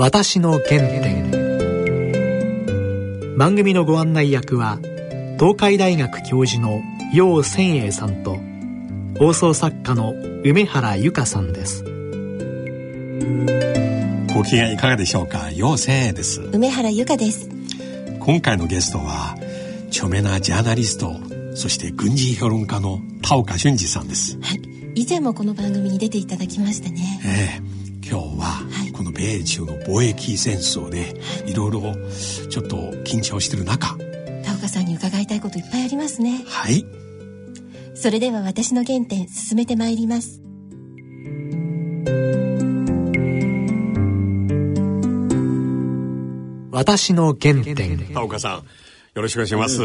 私の原点。番組のご案内役は東海大学教授の楊千栄さんと放送作家の梅原由香さんです。ご機嫌いかがでしょうか？楊千栄です。梅原由香です。今回のゲストは著名なジャーナリストそして軍事評論家の田岡俊二さんです。はい。以前もこの番組に出ていただきましたね。ええ。今日は米中の貿易戦争でいろいろちょっと緊張してる中。田岡さんに伺いたいこといっぱいありますね。はい。それでは私の原点進めてまいります。私の原点。田岡さんよろしくお願いします、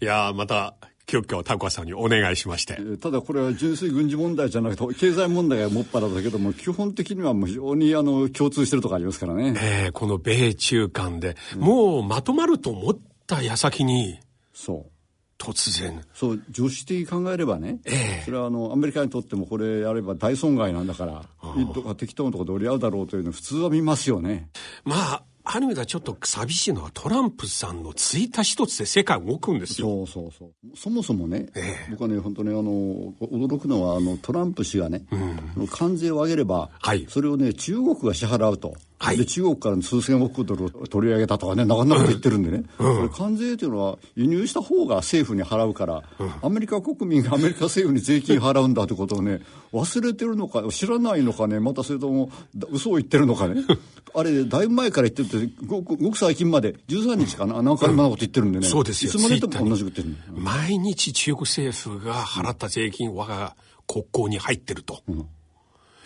いやまた急遽田岡さんにお願いしまして。ただこれは純粋軍事問題じゃなくて経済問題がもっぱらだけども基本的には非常にあの共通してるとこありますからね、えー、この米中間で、もうまとまると思った矢先にそう。突然。そう常識的に考えればね、ええ。それはあのアメリカにとってもこれやれば大損害なんだからどっか適当なところで折り合うだろうというのは普通は見ますよね。まあある意味ではちょっと寂しいのはトランプさんのツイッター一つで世界動くんですよ。そうそうそう。そもそもね、ええ。僕はね本当にあの驚くのはあのトランプ氏がね、関税を上げれば、はい。それをね中国が支払うと、はい。で中国からの数千億ドルを取り上げたとかねなかなか言ってるんでね、これ関税というのは輸入した方が政府に払うから、アメリカ国民がアメリカ政府に税金払うんだということをね忘れてるのか知らないのかねまたそれともだ嘘を言ってるのかね。あれだいぶ前から言ってるってごくごく最近まで13日かな何回もなこと言ってるんでね、そうですよ。いつまででも同じこと言ってるの。毎日中国政府が払った税金我が国庫に入ってると、そう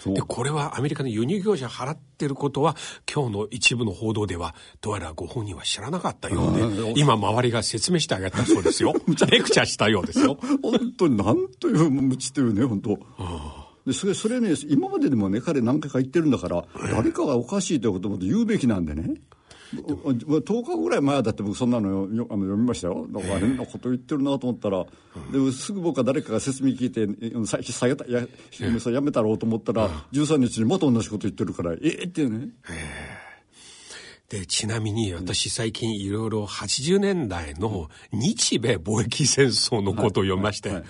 でこれはアメリカの輸入業者払ってることは今日の一部の報道ではどうやらご本人は知らなかったようで今周りが説明してあげたそうですよ。レクチャーしたようですよ。本当になんという無知というね本当。でそれそれね今まででもね彼何回か言ってるんだから誰かがおかしいということも言うべきなんでね10日ぐらい前だって僕そんなのよよあの読みましたよ。だから変なこと言ってるなと思ったら、ですぐ僕は誰かが説明聞いてえ最近下げたややめたろうと思ったら、13日にまた同じこと言ってるからええってね。でちなみに私最近いろいろ80年代の日米貿易戦争のことを読みまして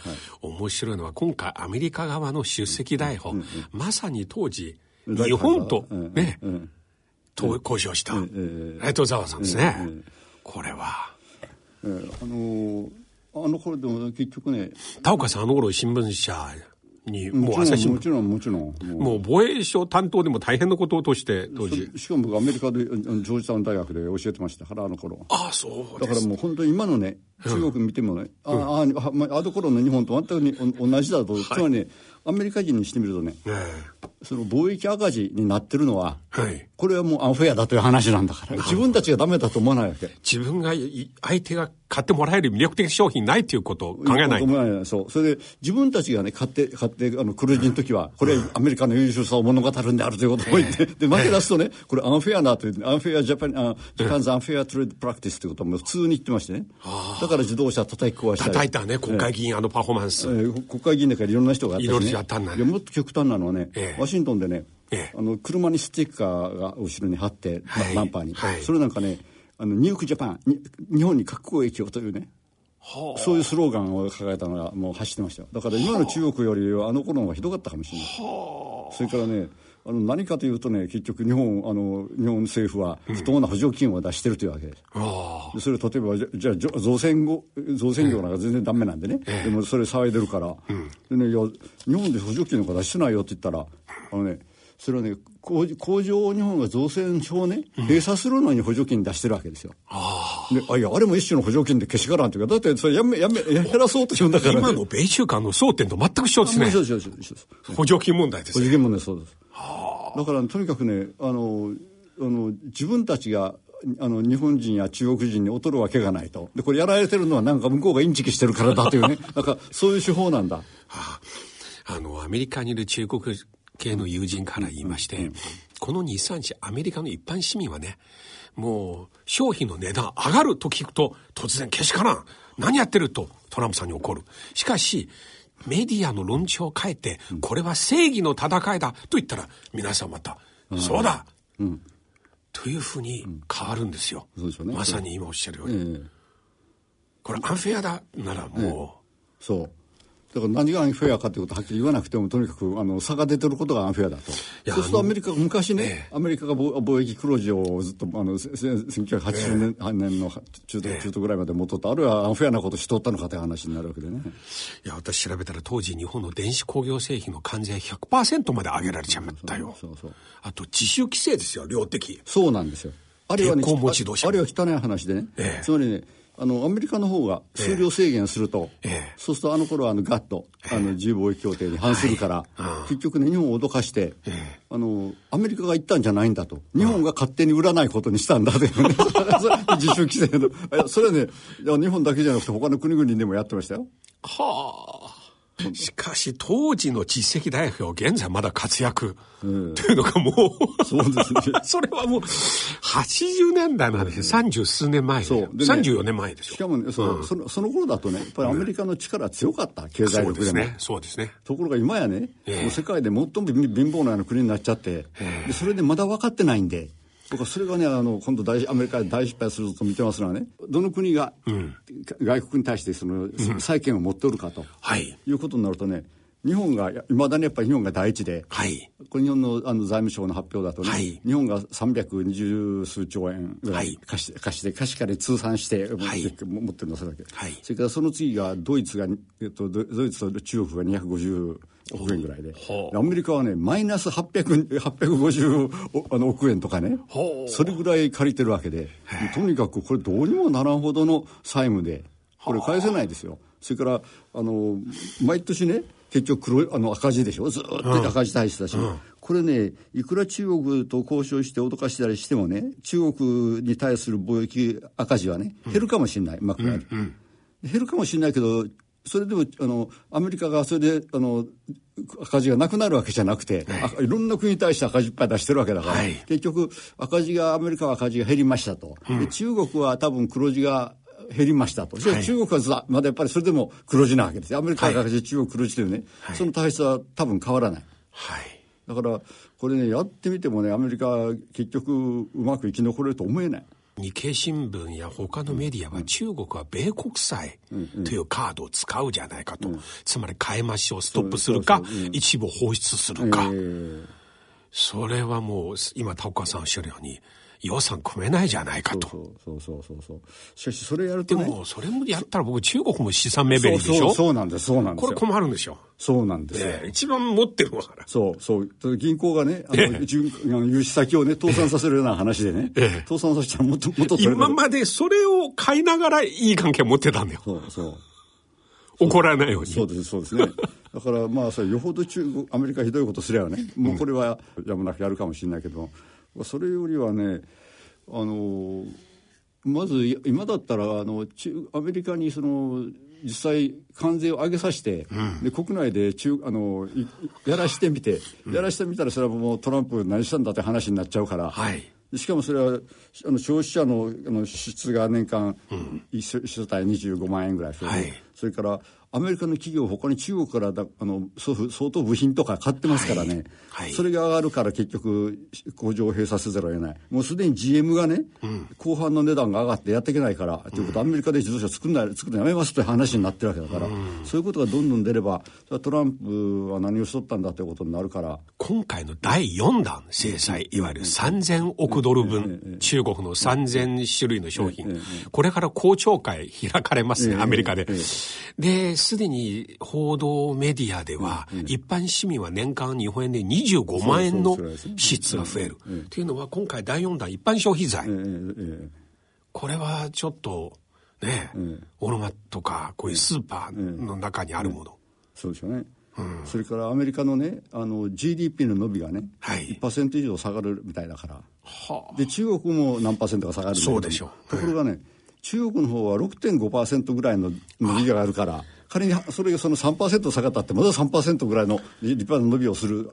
面白いのは今回アメリカ側の出席台本。まさに当時うん日本とうん。ね交渉した。えライト沢さんですね。ええこれは。えーあのーあの頃でも結局ね。田岡さんあの頃新聞社にももう朝日もちろんもちろん。もう防衛省担当でも大変なこととして当時。しかも僕アメリカでうんジョージタウン大学で教えてましたからあの頃ああそうだからもう本当に今のね中国見てもね、あああまああの頃の日本と全く同じだと、つまりねアメリカ人にしてみるとねえその貿易赤字になってるのはえはい。これはもうアンフェアだという話なんだから。自分たちがダメだと思わないわけ。自分がい相手が買ってもらえる魅力的商品ないっていうことを考えないいそう。それで自分たちがね買って買ってあの黒字の時はこれはアメリカの優秀さを物語るんであるということを言って、で負け出すとねこれアンフェアなという unfair Japan あ Japan's unfair trade practice ということも普通に言ってましてね。だから自動車叩き壊したり。叩いたね国会議員あのパフォーマンス、えー国会議員だからいろんな人があったし、ね、いろいろやったんだねいやもっと極端なのはね、ええ。ワシントンでね、ええ。あの車にステッカーが後ろに貼って、まはい。バンパーに、はい。それなんかねあのニュークジャパンに日本に核攻撃をというねはそういうスローガンを掲げたのがもう走ってましたよ。だから今の中国よりあの頃の方がひどかったかもしれない。それからねあの何かというとね結局日本あの日本政府は不当な補助金を出してるというわけです、ああ。でそれ例えばじゃじゃあ造船業造船業なんか全然ダメなんでね、でもそれ騒いでるから、でねいや日本で補助金なんか出してないよって言ったらあのねそれはね工工場を日本が造船所をね閉鎖するのに補助金出してるわけですよ。であいやあれも一種の補助金でけしからんというかだってそれやめやめや減らそうとしてるんだから、ね、今の米中間の争点と全く一緒ですね。補助金問題ですね補助金もねそうです。だから、とにかくねあのあの自分たちがあの日本人や中国人に劣るわけがないと。でこれやられてるのはなんか向こうがインチキしてるからだというね。なんかそういう手法なんだ。あ。あのアメリカにいる中国系の友人から言いまして、この23日アメリカの一般市民はねもう商品の値段上がると聞くと突然けしからん。何やってるとトランプさんに怒る。しかしメディアの論調を変えて、これは正義の戦いだと言ったら皆さんまた、そうだ、というふうに変わるんですよ。まさに今おっしゃるように。ええ。これアンフェアだならもそうだから何がアンフェアかということをはっきり言わなくてもとにかくあの差が出てることがアンフェアだと。やそうするとアメリカ昔ね、ええ。アメリカが貿貿易黒字をずっとあのせせ1980年,、年の中途、中途ぐらいまで戻ったあるいはアンフェアなことしとったのかという話になるわけでね。う、いや、私調べたら当時日本の電子工業製品の関税100%まで上げられちゃったよ。そうそうあと自主規制ですよ、量的。そうなんですよ。あるいはねああるいは汚い話でね、ええ。つまりねあのアメリカの方が数量制限すると、ええ。そうするとあの頃はあのガット、あの自由貿易協定に反するから、結局ね日本を脅かして、あのアメリカが言ったんじゃないんだと。日本が勝手に売らないことにしたんだというね。それ 自主規制の。それはね日本だけじゃなくて他の国々でもやってましたよ。はあ。しかし当時の実績大学は現在まだ活躍。というのがもう、そうですね。それはもう80年代なんですよ。三十数年前で。そう。でね34年前でしょ。しかもねそう、そのその頃だとねやっぱりアメリカの力強かった経済そう力でね。そうですね。ところが今やね、世界で最も貧乏な国になっちゃって、でそれでまだ分かってないんで僕はそれがねあの今度大アメリカで大失敗すると見てますのはねどの国が、外国に対してその債権を持っておるかと、はい。いうことになるとね日本がいまだにやっぱり日本が第一で。はい。これ日本のあの財務省の発表だとね、はい。日本が320数兆円ぐらはい。い貸して、貸して貸し借り通算して、はい。も持ってるのそれだけ、はい。それからその次がドイツが、えっと、ドドイツと中国が250億円ぐらいで。アメリカはねマイナス800 850おあの億円とかね。それぐらい借りてるわけで。とにかくこれどうにもならんほどの債務でこれ返せないですよ。それからあの毎年ね結局黒いあの赤字でしょ。ずーっと赤字体質だし、これねいくら中国と交渉して脅かしたりしてもね中国に対する貿易赤字はね減るかもしれない、うまくやる、減るかもしれないけどそれでもあのアメリカがそれであの赤字がなくなるわけじゃなくて、あいろんな国に対して赤字いっぱい出してるわけだから、はい。結局赤字がアメリカは赤字が減りましたと、で中国は多分黒字が減りましたと、はい。中国はざまだやっぱりそれでも黒字なわけですよ。アメリカは赤字、中国黒字というね、その体質は多分変わらない。はい。だからこれねやってみてもねアメリカは結局うまく生き残れると思えない日経新聞や他のメディアは中国は米国債というカードを使うじゃないかと。つまり買い増しをストップするか一部放出するか。えーそれはもう、今、田岡さんおっしゃるように、予算組めないじゃないかと。そうそうそうそう。しかしそれやるとね。でも、それもやったら僕、中国も資産目減りでしょ？そうそうそうなんですそうなんですよ。これ困るんですよ。そうなんですよ、ねえ一番持ってるのから。そうそう。銀行がねあええ。の、融資先をね倒産させるような話でね、ええ。倒産させたらもっと もっと今までそれを買いながらいい関係を持ってたんだよ。そうそう。怒らないように。そうですそうですね。だからまあそれよほど中国アメリカひどいことすればねもうこれはやむなくやるかもしれないけど、それよりはねあのまず今だったらあの中アメリカにその実際関税を上げさせて、で国内で中あのいやらしてみて、やらしてみたらそれはもうトランプ何したんだって話になっちゃうから、はい。しかもそれはあの消費者のあの支出が年間一世一世帯25万円ぐらいする、はいそれからアメリカの企業他に中国からだあの相当部品とか買ってますからね、はい。はい。それが上がるから結局工場を閉鎖せざるを得ない。もうすでに GM がね、後半の値段が上がってやっていけないから、ということでアメリカで自動車作るの作るのやめますという話になってるわけだから、そういうことがどんどん出ればそれはトランプは何をしとったんだということになるから。今回の第4弾制裁、いわゆる3000億ドル分、中国の3000種類の商品、これから公聴会開かれますね、アメリカで。で、すでに報道メディアでは、一般市民は年間日本円で25万円の支出が増える。というのは、今回第4弾一般消費財。これはちょっと、ね、オロマとか、こういうスーパーの中にあるもの。そうでしょうね、それからアメリカのねあの GDP の伸びがね、はい。1%以上下がるみたいだから。はで中国も何パーセントか下がるそうでしょう。ところがね、中国の方は6.5%ぐらいの伸びがあるから仮にそれがその3%下がったってまだ3%ぐらいの立派な伸びをする。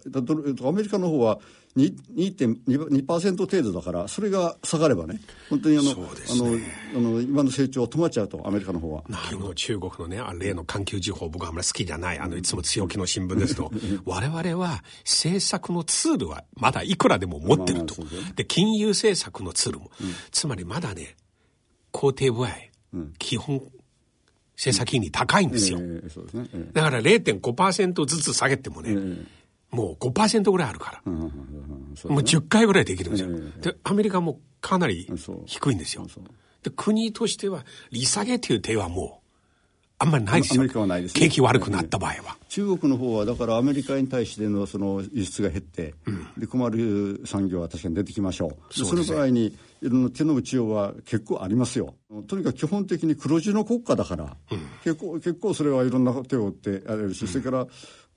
アメリカの方は2.2%程度だからそれが下がればね本当にあの,、そうですあのねあの今の成長止まっちゃうとアメリカの方は。昨日中国のね、あ例の環球時報僕はあんまり好きじゃない、あの、いつも強気の新聞ですと、我々は政策のツールはまだいくらでも持ってると。まあまあそうだよね。で、金融政策のツールも、つまりまだね、肯定具合、基本政策金利高いんですよ。だから0.5%ずつ下げてもね、もう5%ぐらいあるから。もう10回ぐらいできるんですよ。えで、アメリカもかなり低いんですよ。で、国としては、利下げという手はもう、あんまりないですよ。ね。景気悪くなった場合は。中国の方はだからアメリカに対してのその輸出が減って、で困る産業は確かに出てきましょう。でそうね。その場合にいろんな手の打ちようは結構ありますよ。とにかく基本的に黒字の国家だから、結構結構それはいろんな手を打ってやれるし、それから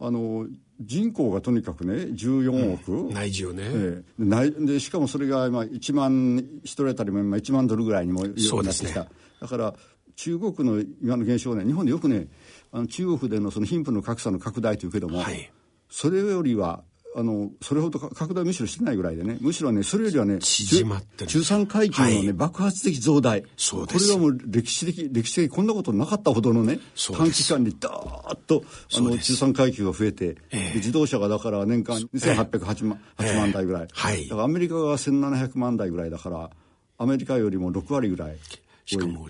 あの人口がとにかくね14億、内需ね。ええ、ないでしかもそれが今1万1人当たりも今1万ドルぐらいにもそうですねなってきた。だから中国の今の現象ね日本でよくねあの中国でのその貧富の格差の拡大というけども、はい。それよりはあのそれほどか拡大むしろしてないぐらいでね。むしろねそれよりはね縮まってる。中中産階級のね、はい。爆発的増大。そうです。これはもう歴史的歴史的にこんなことなかったほどのね短期間にダーッとあの中産階級が増えて、ええ。で自動車がだから年間2808万,、8万台ぐらい、はい。だからアメリカが1700万台ぐらいだからアメリカよりも6割ぐらい。しかも、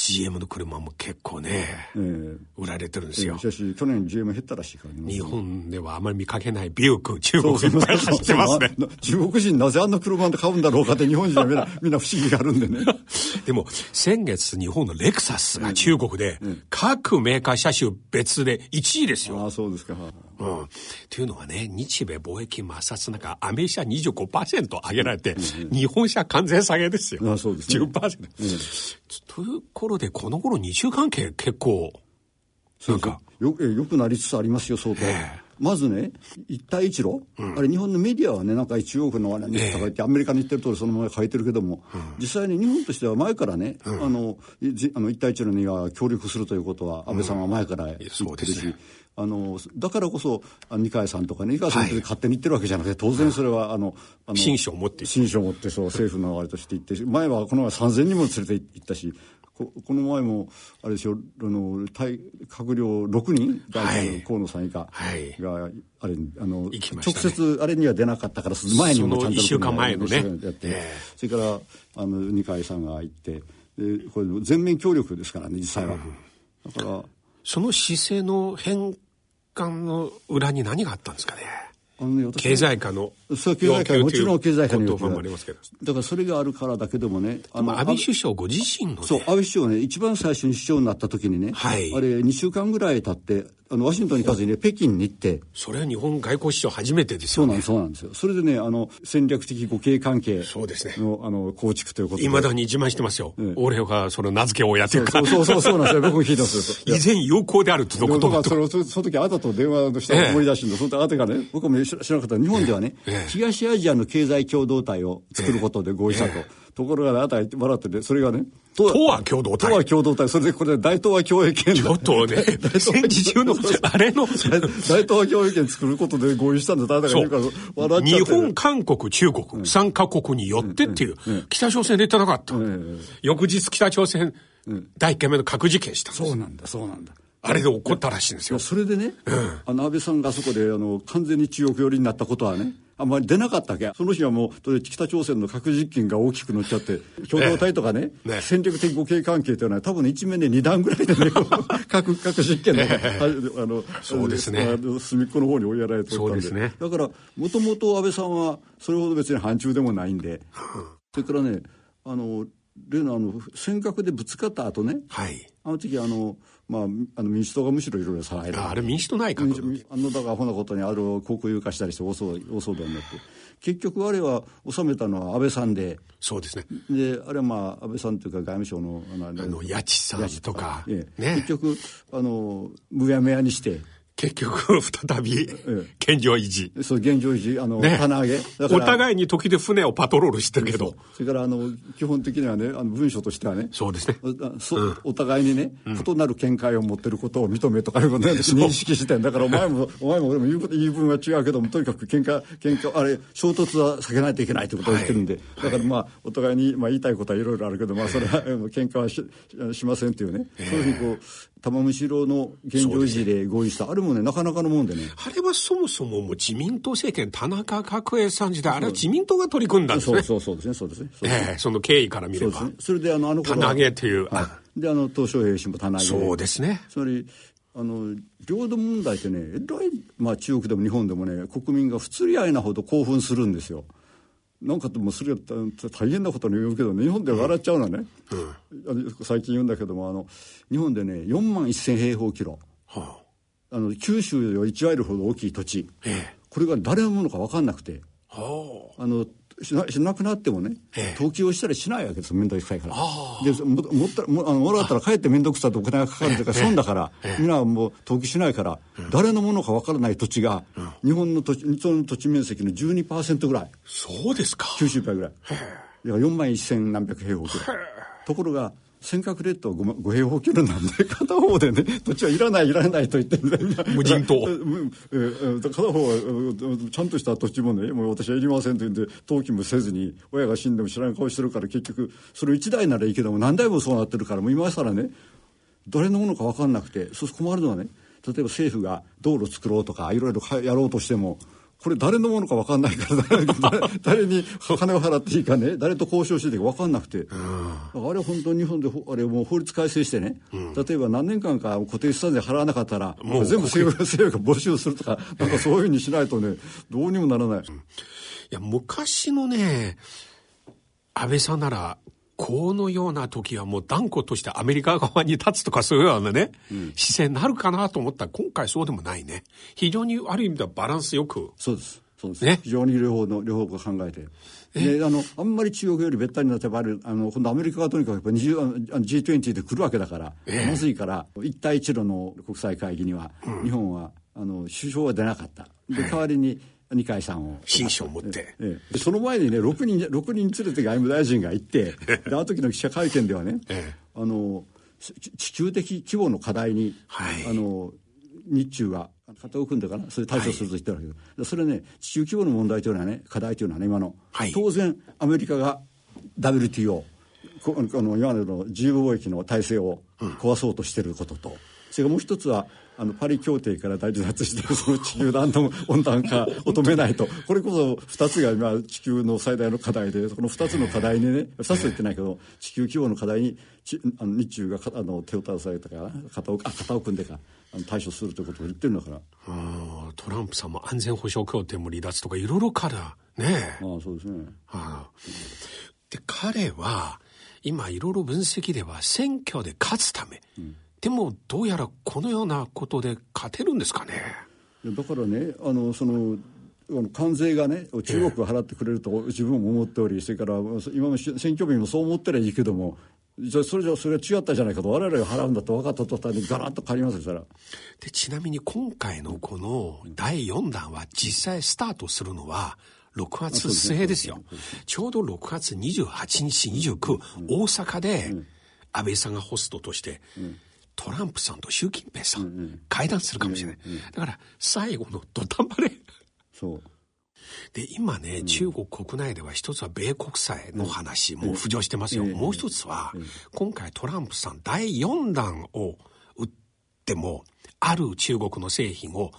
GM の車も結構ね、ええ売られてるんですよし。かし去年 GM 減ったらしいからね日本ではあまり見かけないビューク、中国いっぱい走ってますね。中国人なぜあんな車で買うんだろうかって日本人はみんな みんな不思議があるんでねでも、先月日本のレクサスが中国で、各メーカー車種別で1位ですよ。ああそうですかうん。というのはね、日米貿易摩擦の中、アメリカ25%上げられて、日本車完全下げですよ。あそうですね10%。という頃で、この頃日中関係結構、なんか、よえよくなりつつありますよ相当、まずね一帯一路、あれ日本のメディアはねなんか中国のあれとか言って、アメリカに言ってる通りそのまま書いてるけども、実際に日本としては前からね、あのいじあの一帯一路には協力するということは安倍さんは前から言ってるし、あのだからこそあ二階さんとかね二階さんって勝手に言ってるわけじゃなくて当然それはあのあの信書を持って。いる信書を持ってそう政府のあれとして行って前はこの前3000人も連れて行ったしここの前もあれでしょあの対閣僚6人が、はい。河野さん以下はい。があれあの、ね。直接あれには出なかったからその前にもちゃんとその一週間前のね。やって、ええ。それからあの二階さんが行ってでこれ全面協力ですからね実際は、だからその姿勢の変換の裏に何があったんですかね。経済化のそう経済界もちろん経済界の要要求求もありますけど。だからそれがあるからだけどもねあまあ安倍首相ご自身のね、そう、安倍首相ね、一番最初に首相になった時にね、はい。あれ、2週間ぐらい経って、あの、ワシントンに行かずにね、北京に行って、それは日本外交史上初めてですよね。そうなんです、そうなんですよ。それでね、あの、戦略的互恵関係そうですねの、あの、構築ということで。いまだに自慢してますよ。ええ俺がその名付け親というか、そうそうそうそうなんですよ。僕も聞いたんですよ。以前有効であるってことと僕はそれをそその時あなたと電話したの思い出しんで、その時あなたがね、僕も知らなかった日本ではね、ええ東アジアの経済共同体を作ることで合意したと。ところがね、あなたが言ってもらってて、それがね、東東亜共同体。東亜共同体、それでこれで大東亜共栄圏ちょっとね、戦時中の、あれの、大東亜共栄圏作ることで合意したんだ。あなたが言うから、笑っちゃ。日本、韓国、中国、3カ国によってっていう、北朝鮮出てなかった。翌日北朝鮮、第1回目の核実験したそうなんだ、そうなんだ。あれで起こったらしいんですよ。それでね、あの安倍さんがあそこであの完全に中国寄りになったことはね、あんまり出なかったわけ。その日はもう北朝鮮の核実験が大きく乗っちゃって 共同体とかねね。戦略的互恵関係というのは多分一面で2段ぐらいでね 核核実験の,、あのそうですね。あの隅っこの方に追いやられておったんでね。だからもともと安倍さんはそれほど別に反中でもないんでそれからねあの例のあの尖閣でぶつかった後ねはい。あの時あの、まあ、あの民主党がむしろいろいろ騒いでああれ民主党内閣あのだからアホなことにある高校有化したりして大騒大騒動になって。結局あれは収めたのは安倍さんで。そうですね。であれはまあ安倍さんというか外務省のあのああの、八千さんとか、ええ。ね。結。局あのむやむやにして結局、再び、現状維持。そう、現状維持、あの、ね。棚上げ。だお互いに時で船をパトロールしてるけど。それから、あの、基本的にはね、あの、文書としてはね、そうですね。お互いにね、異なる見解を持ってることを認めとかいうことね、認識してんだから、お前も、お前も俺も言うこと、言い分は違うけども、とにかく喧嘩、喧嘩、あれ、衝突は避けないといけないということを言ってるんで、だからまあ、お互いに、まあ言いたいことはいろいろあるけど、まあそれは、喧嘩はししませんっていうね、そういうふうにこう、玉虫色の現状維持で合意した、あれもね、なかなかのもんでね、あれはそもそももう自民党政権、田中角栄さん時代、あれは自民党が取り組んだんですね。そうそうそうですね、そうですね。そええその経緯から見ればそうですね。。それで、あの、あの棚上げという。はい、で、あの、東証平氏も棚上げそうですね。つまりあの領土問題ってねえらい、まあ、中国でも日本でもね国民が不釣り合いなほど興奮するんですよ。なんかでもそれは大変なことに言うけどね日本で笑っちゃうのはね、あの最近言うんだけどもあの日本でね4万1,000平方キロ。はあ。の九州より1割るほど大きい土地。あ、ええ。これが誰のものか分かんなくて。はあのしなしなくなってもね、ええ。登記をしたりしないわけです面倒くさいから。あでももったもあのもらったらかえって面倒くさいとお金がかかるというか損だから、みんなはもう登記しないから、誰のものか分からない土地が、日本の土地日本の土地面積の12%ぐらい。あ、そうですか。90倍ぐらい。だから4万1000何百平方キロところが尖閣列島 5, 5平方キロなんで片方でね 土地はいらないいらないと言って無人島。片方はうんちゃんとした土地もねもう私はいりませんと言って登記もせずに親が死んでも知らん顔してるから結局それ1台ならいいけども何台もそうなってるからもう今更ね誰のものか分かんなくてそうすると困るのはね例えば政府が道路作ろうとかいろいろやろうとしてもこれ誰のものか分かんないから 誰に金を払っていいかね誰と交渉していいか分かんなくて、あれは本当に日本でほあれもう法律改正してね、例えば何年間か固定資産税払わなかったらもう全部政府政府が没収するとかなんかそういうふうにしないとねどうにもならない。いや、昔のね、安倍さんなら、このような時はもう断固としてアメリカ側に立つとかそういうようなね、姿勢になるかなと思ったら今回そうでもないね。非常にある意味ではバランスよく。そうです。そうです。ね非常に両方の、両方が考えて。で、あの、あんまり中国よりべったりになってばある、あの、今度アメリカがとにかくやっぱ20あの G20 で来るわけだから、まずいから、一帯一路の国際会議には、日本は、あの、首相は出なかった。で、代わりに、二階さんを。紳士を持って。ええ。でその前にね6人6人連れて外務大臣が行って であの時の記者会見ではね、ええ。あのち地球的規模の課題に、はい。あの日中が肩を組んでかなそれで対処すると言ってるわけです、でそれね地球規模の問題というのはね課題というのはね今の、はい。当然アメリカが WTO こあの今までの自由貿易の体制を壊そうとしていることと、それからもう一つはあのパリ協定から大事脱してその地球暖暖温暖化を止めないと。これこそ2つが今地球の最大の課題でこの2つの課題にね2つと言ってないけど地球規模の課題にちあの日中がかあの手を携えたから肩をあ肩を組んでかあの対処するということを言ってるんだから。うんトランプさんも安全保障協定も離脱とかいろいろからね。ああそうですね。ああ。で彼は今いろいろ分析では選挙で勝つため、でもどうやらこのようなことで勝てるんですかね。だからねあのその関税がね中国が払ってくれると自分も思っておりそれから今の選挙民もそう思ってりゃいいけどもじゃあそれじゃそれは違ったじゃないかと我々が払うんだと分かった途端にガラッと変わりますよそれは。でちなみに今回のこの第4弾は実際スタートするのは6月末ですよ。ちょうど6月28日、29、大阪で安倍さんがホストとして、トランプさんと習近平さん、会談するかもしれない。だから最後の土壇場で。そうで、今ね、中国国内では一つは米国債の話、もう浮上してますよ。もう一つは、今回トランプさん第4弾を打っても、ある中国の製品を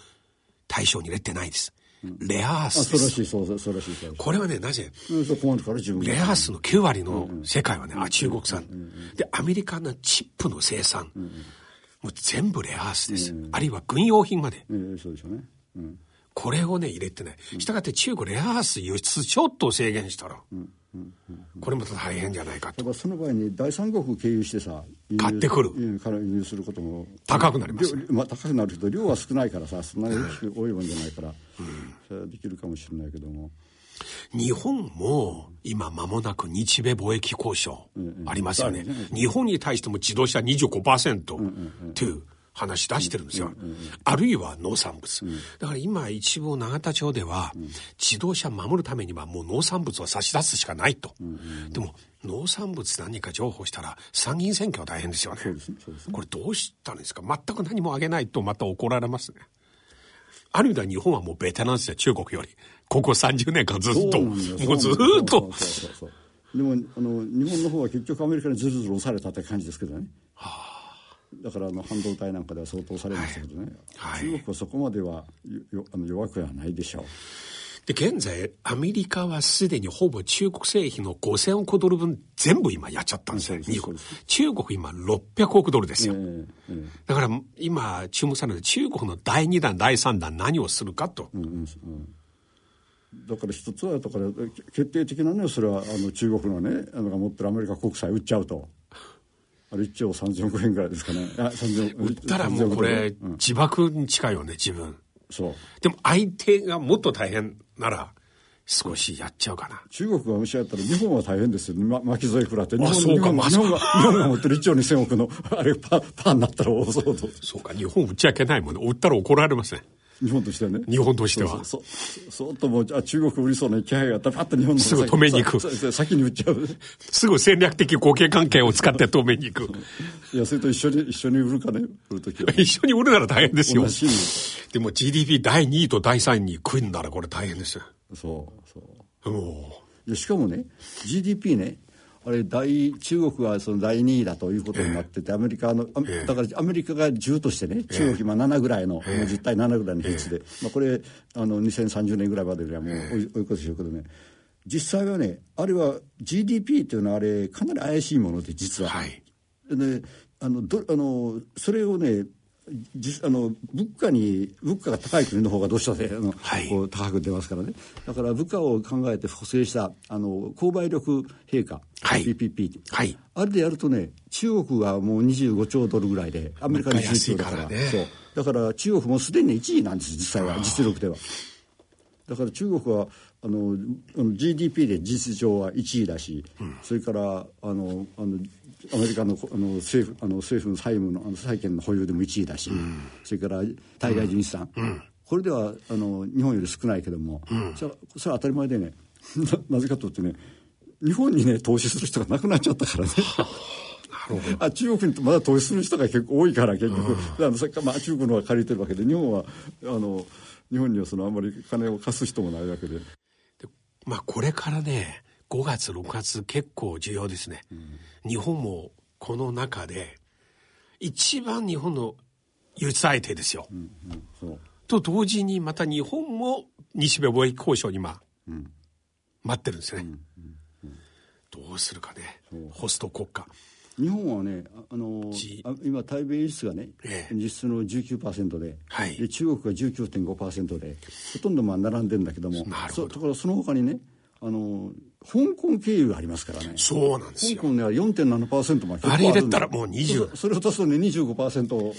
対象に入れてないです。レアアーあスです。そうらしいそうそうそうらしいこれはね、なぜ？レアアースの9割の世界はね、あ、中国産。で、アメリカのチップの生産。もう全部レアアースです。あるいは軍用品まで。ええそうでしょうねうんこれをね、入れてない。したがって中国レアアース輸出ちょっと制限したら、これまた大変じゃないかと。だからその場合に第三国経由してさ買ってくる。から輸入することも高くなります。量まあ、高くなるけど量は少ないからさそんなに大きく多いもんじゃないから、それはできるかもしれないけども。日本も今間もなく日米貿易交渉ありますよね。日本に対しても自動車25%という、話出してるんですよ。あるいは農産物。だから今一部永田町では、自動車守るためにはもう農産物を差し出すしかないと。でも農産物何か情報したら参議院選挙は大変ですよね。これどうしたんですか？全く何もあげないとまた怒られますね。ある意味では日本はもうベテランですよ、中国より。ここ30年間ずっと。もうずっと。でもあの日本の方は結局アメリカにずるずる押されたって感じですけどね。はあだからあの半導体なんかでは相当されましたけどね、はい、中国はそこまではよあの弱くはないでしょう。で、現在、アメリカはすでにほぼ中国製品の5000億ドル分全部今やっちゃったんですよ。中国今600億ドルですよ。えーえー、だから今注目される中国の第2弾、第3弾何をするかと。うんうんうんだから一つはだから決定的なのはそれはあの中国のねあのが持ってるアメリカ国債売っちゃうと。あれ1兆3000億円ぐらいですかね。売ったらもうこれ、自爆に近いよね、自分。そう。でも相手がもっと大変なら、少しやっちゃうかな。中国がもしやったら日本は大変ですよ、ま、巻き添え食らって。日本そうか、ま日本が、日本が持ってる1兆2000億の、あれパ、パンになったら大騒動。そうか、日本売っちゃいけないもんね。売ったら怒られますね。日本としてはね。日本としては。そうそう。っともう、あ、中国売りそうな気配があったら、パッと日本のすぐ止めに行く。先に売っちゃう。すぐ戦略的互恵関係を使って止めに行く。いや、それと一緒に、一緒に売るかね、売るときは。一緒に売るなら大変ですよ。でも GDP 第2位と第3位に食いんだらこれ大変ですよ。そう、そう。しかもね、GDP ね、あれ大中国はその第2位だということになってて、アメリカの、だからアメリカが10としてね、中国今7ぐらいの、もう10対7ぐらいの比率で、まあ、これあの2030年ぐらいまでにはもう追い越すでしょうけどね実際はねあれは GDP っていうのはあれかなり怪しいもので実は。はい、であのどあのそれをね実あの物価に物価が高い国の方がどうしたってあの、はい、こう高く出ますからね。だから物価を考えて補正したあの購買力陛下、はい、PPP、はい、あれでやるとね中国はもう25兆ドルぐらいでアメリカに10兆だから、ね、そう。だから中国もすでに1位なんです実際は。実力では。だから中国はあの GDP で事実上は1位だし、うん、それからあのあのアメリカのあの政府あの政府の債務のあの債権の保有でも1位だし、うん、それから対外人資産、うん、これではあの日本より少ないけども、うん、それそれは当たり前でね なぜかといってね日本にね投資する人がなくなっちゃったからね。あ中国にまだ投資する人が結構多いから結局、うん、さっきまあ、中国の方が借りてるわけで日本はあの日本にはそのあんまり金を貸す人もないわけで。でまあこれからね5月6月結構重要ですね、うん、日本もこの中で一番日本の輸出相手ですよ、うんうん、と同時にまた日本も日米貿易交渉に今、うん、待ってるんですね、どうするかねホスト国家。日本はねあの今対米輸出がね、ええ、実質の19%で,、はい、で中国が19.5%でほとんどまあ並んでんだけどもなるほど。ところその他にねあの香港経由がありますからね。そうなんですよ。香港では4.7%まであれ入れたらもう20。それを足すとね、25%。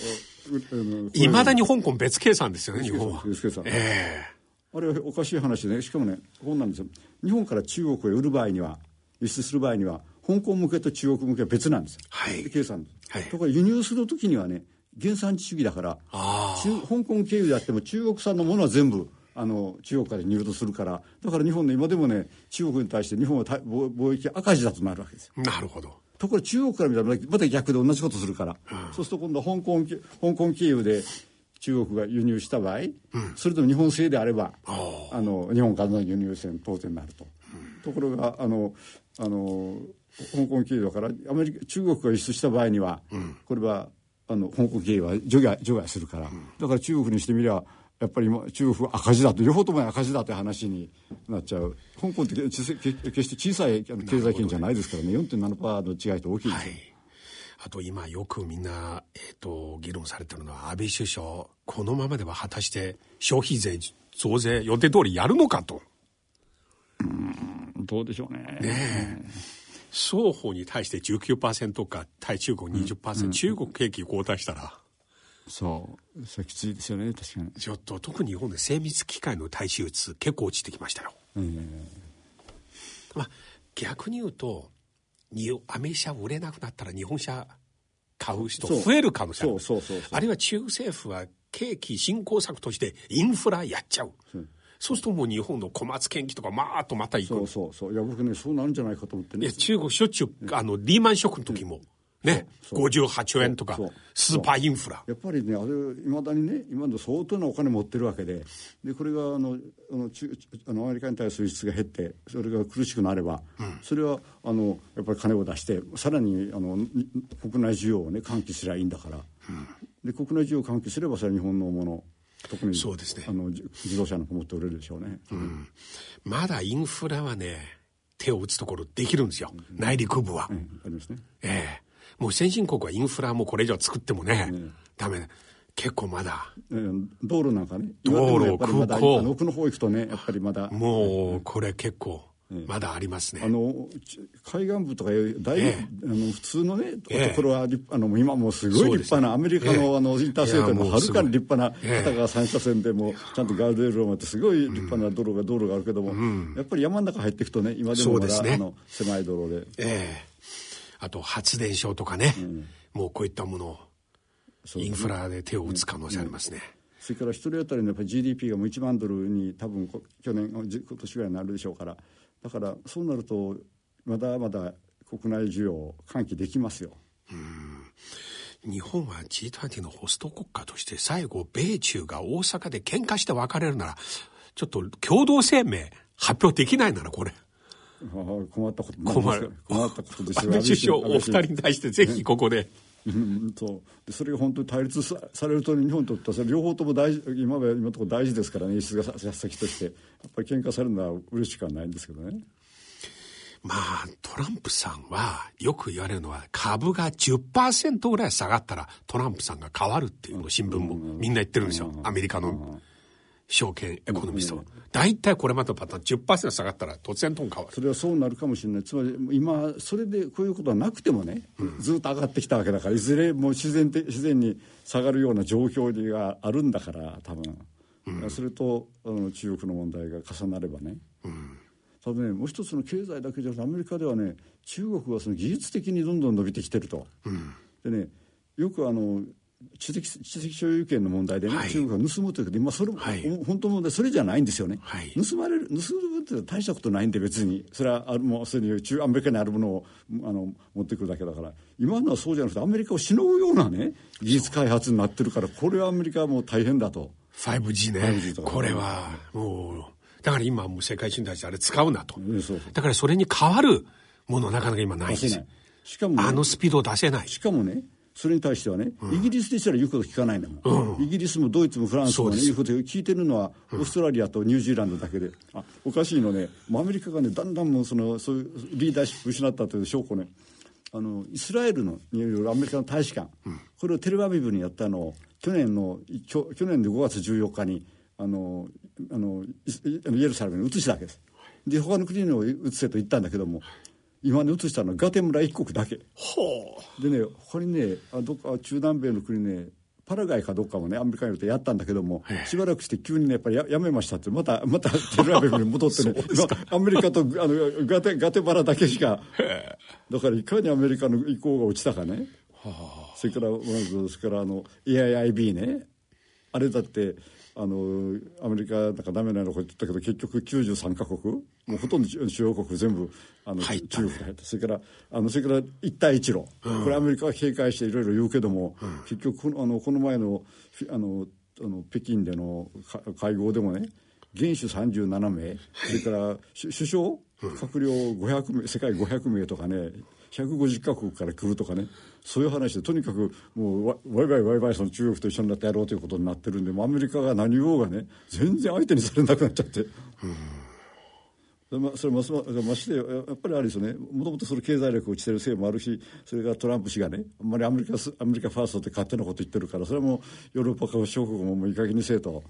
いまだに香港別計算ですよね、日本は。別計算。ええー、あれはおかしい話でね、しかもね、こうなんですよ。日本から中国へ売る場合には、輸出する場合には、香港向けと中国向けは別なんですよ。はい。計算。はい。ところ輸入するときにはね、原産地主義だから、香港経由であっても中国産のものは全部、あの中国から入土するからだから日本の今でもね中国に対して日本は貿易赤字だとなるわけですよ。なるほど。ところ中国から見たらまた逆で同じことするから、うん、そうすると今度香港香港経由で中国が輸入した場合、うん、それとも日本製であればあの日本からの輸入船当然になると。うん、ところがあのあの香港経由だからアメリカ中国が輸出した場合には、これはあの香港経由は除外除外するから、だから中国にしてみりゃやっぱり今中国は赤字だと両方とも赤字だという話になっちゃう。香港って決して小さい経済圏じゃないですからね。4.7%の違いと大きい。です、はい、あと今よくみんな、えーと、議論されてるのは安倍首相。このままでは果たして消費税増税予定通りやるのかと。うんどうでしょうね。ね双方に対して19%か対中国20%、うん、中国景気後退したらそう。それきついですよね確かに。ちょっと特に日本で精密機械の大衆率結構落ちてきましたよ、えー、まあ逆に言うとアメ車売れなくなったら日本車買う人増える可能性あるそうそうそうそう。あるいは中国政府は景気振興策としてインフラやっちゃう、そうするともう日本の小松建機とかまーっとまた行く。そうそうそういや僕ねそうなるんじゃないかと思ってね中国しょっちゅう、あのリーマンショックの時も、ねそう58兆円とかスーパーインフラ。やっぱりねあれいまだにね今の相当なお金持ってるわけで。でこれがあのあの中あのアメリカに対する輸出が減ってそれが苦しくなれば、それはあのやっぱり金を出してさらにあのに国内需要をね喚起すればいいんだから、で国内需要を喚起すればそれは日本のもの特にそうですね。あの自自動車なんかもっと売れるでしょうね、まだインフラはね手を打つところできるんですよ、内陸部は、うん。ありますね。ええもう先進国はインフラもこれ以上作ってもね、ダメ結構まだ。えー道路なんかね道路今でもやっぱりまだ空港奥の方行くとねやっぱりまだ。もうこれ結構まだありますね、あのち海岸部とかいええ。あの普通のね、ええ。ところは立あの今もうすごい立派な、アメリカの,、ええ。あのインターステートもはるかに立派なええ。片側三車線でもちゃんとガードレールを持ってすごい立派な道路が道路があるけども、やっぱり山の中入っていくとね今でもまだ、ね。あの狭い道路で。ええあと発電所とかね、もうこういったものインフラで手を打つ可能性ありますね、それから一人当たりのやっぱり GDP がもう1万ドルに多分こ去年じ今年ぐらいになるでしょうから。だからそうなるとまだまだ国内需要を喚起できますよ。日本は G20 のホスト国家として最後米中が大阪で喧嘩して別れるならちょっと共同声明発表できないならこれ困ったこと困る。ら困ったことです安倍首相お二人に対してぜひここで。うんそう。でそれが本当に対立さされると日本にとってはそれ両方とも大事今は今のところ大事ですからね輸出がさ先として。やっぱり喧嘩されるのは嬉しくはないんですけどね。まあトランプさんはよく言われるのは株が10%ぐらい下がったらトランプさんが変わるっていうのを新聞もみんな言ってるんですよ。アメリカの証券エコノミストは。大体これまでのパターン10%下がったら突然とん変わる。それはそうなるかもしれない。つまり今それでこういうことはなくてもね、ずっと上がってきたわけだからいずれもう自然的自然に下がるような状況があるんだから多分、それとあの中国の問題が重なればね、ただねもう一つの経済だけじゃなくてアメリカではね中国はその技術的にどんどん伸びてきてると、でねよくあの知的知的所有権の問題でね、はい。中国が盗むというけど今それも、はい。本当の問題それじゃないんですよね、はい。盗まれる盗むって大したことないんで別に。それはあるもうすでに中アメリカにあるものをあの持ってくるだけだから。今のはそうじゃなくてアメリカをしのぐようなね技術開発になってるからこれはアメリカはもう大変だと。5G ね。5G とかこれはもうだから今もう世界中に対してあれ使うなと。うんそうそう。だからそれに変わるものなかなか今ないんです。しかもね、あのスピードを出せない。しかもねそれに対してはね、イギリスですら言うこと聞かないんだもん、イギリスもドイツもフランスも、ね、言うこと聞いてるのは、オーストラリアとニュージーランドだけで。あおかしいのね。もうアメリカがねだんだんもうそのそういうリーダーシップ失ったという証拠ね。あのイスラエルのによるアメリカの大使館、これをテルアビブにやったのを去年のきょ去年の5月14日にあのあのイエルサレムに移したわけです。で他の国にも移せと言ったんだけども今ね移したのはガテムラ一国だけ。でね他にねあどっか中南米の国ねパラガイかどっかもねアメリカによってやったんだけどもええ。しばらくして急にねやっぱりややめましたって。また またテルアビブに戻ってね。今アメリカとあのガテガテバラだけしかだからいかにアメリカの意向が落ちたかね。それからまずそれからあの AIIB ね。あれだってあのアメリカなんかダメなのこと言ったけど結局93カ国もうほとんど主要国全部あの中国が入った。それからあのそれから一帯一路、これアメリカは警戒していろいろ言うけども、結局このあのこの前のあのあの北京でのか会合でもね元首37名、それから首首相？閣僚500名世界500名とかね150カ国から来るとかねそういう話でとにかくもうわワイワイワイワイその中国と一緒になってやろうということになってるんでアメリカが何言おうがね全然相手にされなくなっちゃって。でまそれますまましてややっぱりあれですよね。もともとその経済力落ちてるせいもあるしそれからトランプ氏がねあんまりアメリカスアメリカファーストって勝手なこと言ってるからそれはもうヨーロッパ諸国ももういい加減にせえと。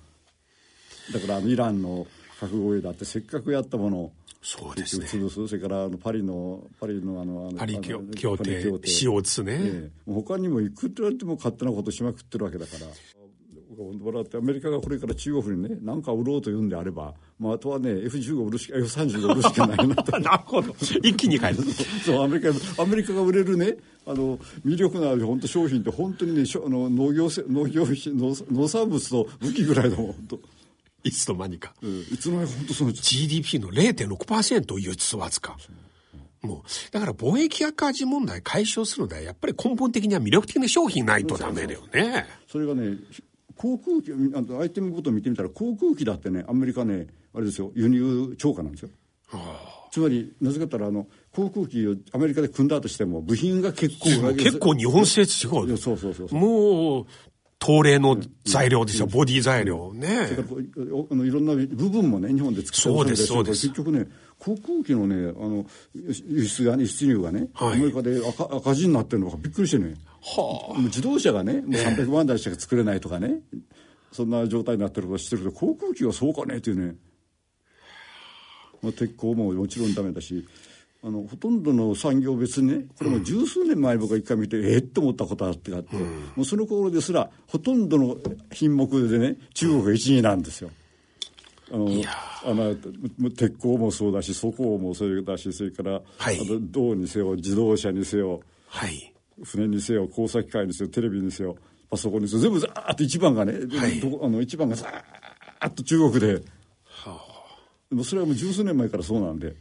だからイランの核合意だってせっかくやったものをそうですね。潰す。それからあのパリのパリのあのあのパリ協定パリ協定。CO2 ね、ええ。他にもいくらでも勝手なことしまくってるわけだからもらってアメリカがこれから中国にね何か売ろうというんであれば、まあ、あとはね F15 売るしか F35 売るしかないなと。なるほど。一気に変える。そうアメリカアメリカが売れるねあの魅力のある本当商品って本当にねあの農業せ農業農農産物と武器ぐらいだもん本当、いつの間にか、うん、いつの間にか本当その GDP の0.6%輸出わずか。もうだから貿易赤字問題解消するのはやっぱり根本的には魅力的な商品ないとダメだよね。それがね航空機あのアイテムごと見てみたら航空機だってねアメリカねあれですよ輸入超過なんですよ。つまりなぜかったらあの航空機をアメリカで組んだとしても部品が結構結構日本製違うそうそうそうそう。もう東レの材料ですよ、ボディ材料。ねそれからいろんな部分もね日本で作ってる。そうです。結局ね航空機のねあの輸出がね輸出入がね、はい。アメリカで赤赤字になってるのがびっくりしてねはもう自動車がねもう300万台しか作れないとかね、そんな状態になってること知ってるけど航空機はそうかねっていうね、まあ、鉄鋼ももちろんダメだしあのほとんどの産業別にねこれも十数年前に僕が一回見て、えっと思ったことあってあって、もうその頃ですらほとんどの品目でね中国が1位なんですよ。あのあの鉄鋼もそうだし粗鋼もそうだしそれから、はい。あと銅にせよ自動車にせよはい船にせよ工作機械にせよテレビにせよパソコンにせよ全部ザーッと一番がね、はい。あの一番がザーッと中国で、もうそれはもう十数年前からそうなんで。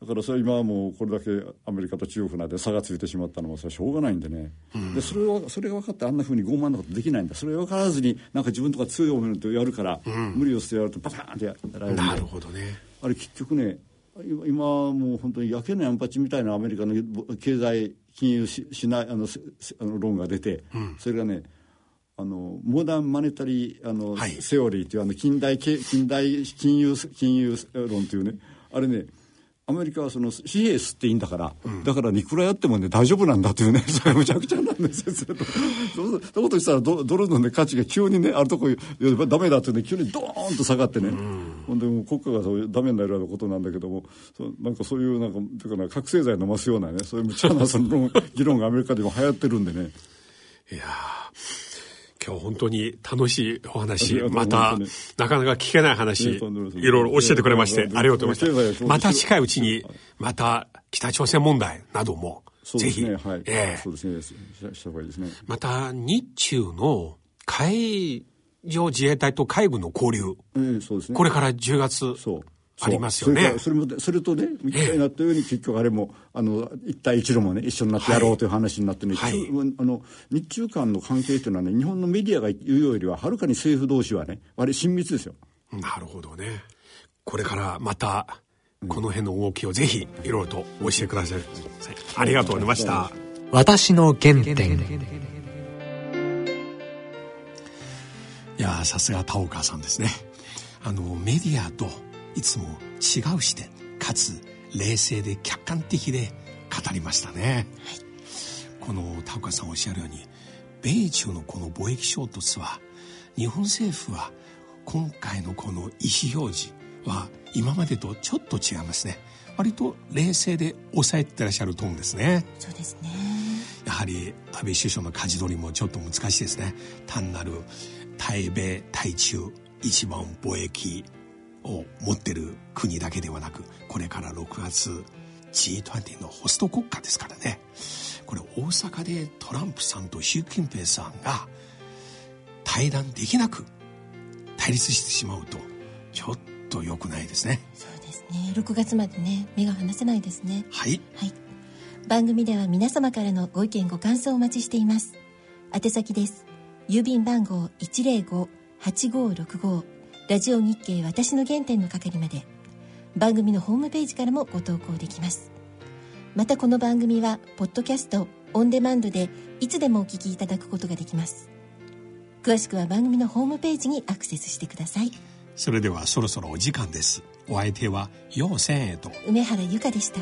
だからそれは今はもうこれだけアメリカと中国なんで差がついてしまったのもそれはしょうがないんでね、でそれはそれが分かってあんなふうに傲慢なことできないんだ。それが分からずになんか自分とか強い思いとやるから、無理をしてやるとバターンってやられるんで。なるほどね。あれ結局ね今今もう本当に焼けないアンパチみたいなアメリカの経済金融ししないあのあの論が出て、それがねあのモダンマネタリーあの、はい。セオリーっていうあの近代経近代金融金融論っていうねあれねアメリカはその紙幣吸っていいんだから、だからいくらやってもね大丈夫なんだというね それむちゃくちゃなんですよそれと。そういうことしたらドドルのね価値が急にねあるとこいやダメだってね急にドーンと下がってね、ほんでもう国家がそうダメになるようなことなんだけどもそうなんかそういうなんかというかな覚醒剤飲ますようなねそういう無茶なその 議論がアメリカでも流行ってるんでね。いやー。今日本当に楽しいお話またなかなか聞けない話いろいろ教えてくれましてありがとうございましたまた近いうちにまた北朝鮮問題などもぜひ、ですねはい、ええ。また日中の海上自衛隊と海軍の交流えこれから10月そうありますよね。それもそれとね一体になったように結局あれもあの一帯一路もね一緒になってやろうという話になってね、はい。あの日中間の関係というのはね日本のメディアが言うよりははるかに政府同士はねあれ親密ですよ。なるほどね。これからまたこの辺の動きをぜひいろいろと教えてください。ありがとうございました、私の原点。いやーさすが田岡さんですね。あのメディアといつも違う視点かつ冷静で客観的で語りましたね、この田岡さんおっしゃるように米中のこの貿易衝突は日本政府は今回のこの意思表示は今までとちょっと違いますね。割と冷静で抑えてらっしゃると思うんですね。そうですね。やはり安倍首相の舵取りもちょっと難しいですね。単なる対米対中一番貿易を持ってる国だけではなくこれから6月 G20 のホスト国家ですからね。これ大阪でトランプさんと習近平さんが対談できなく対立してしまうとちょっと良くないですね。そうですね。6月までね目が離せないですね。はい。はい。番組では皆様からのご意見ご感想をお待ちしています。宛先です。郵便番号105-8565ラジオ日経私の原点の係まで番組のホームページからもご投稿できます。またこの番組はポッドキャストオンデマンドでいつでもお聞きいただくことができます。詳しくは番組のホームページにアクセスしてください。それではそろそろお時間です。お相手は陽千恵と梅原由香でした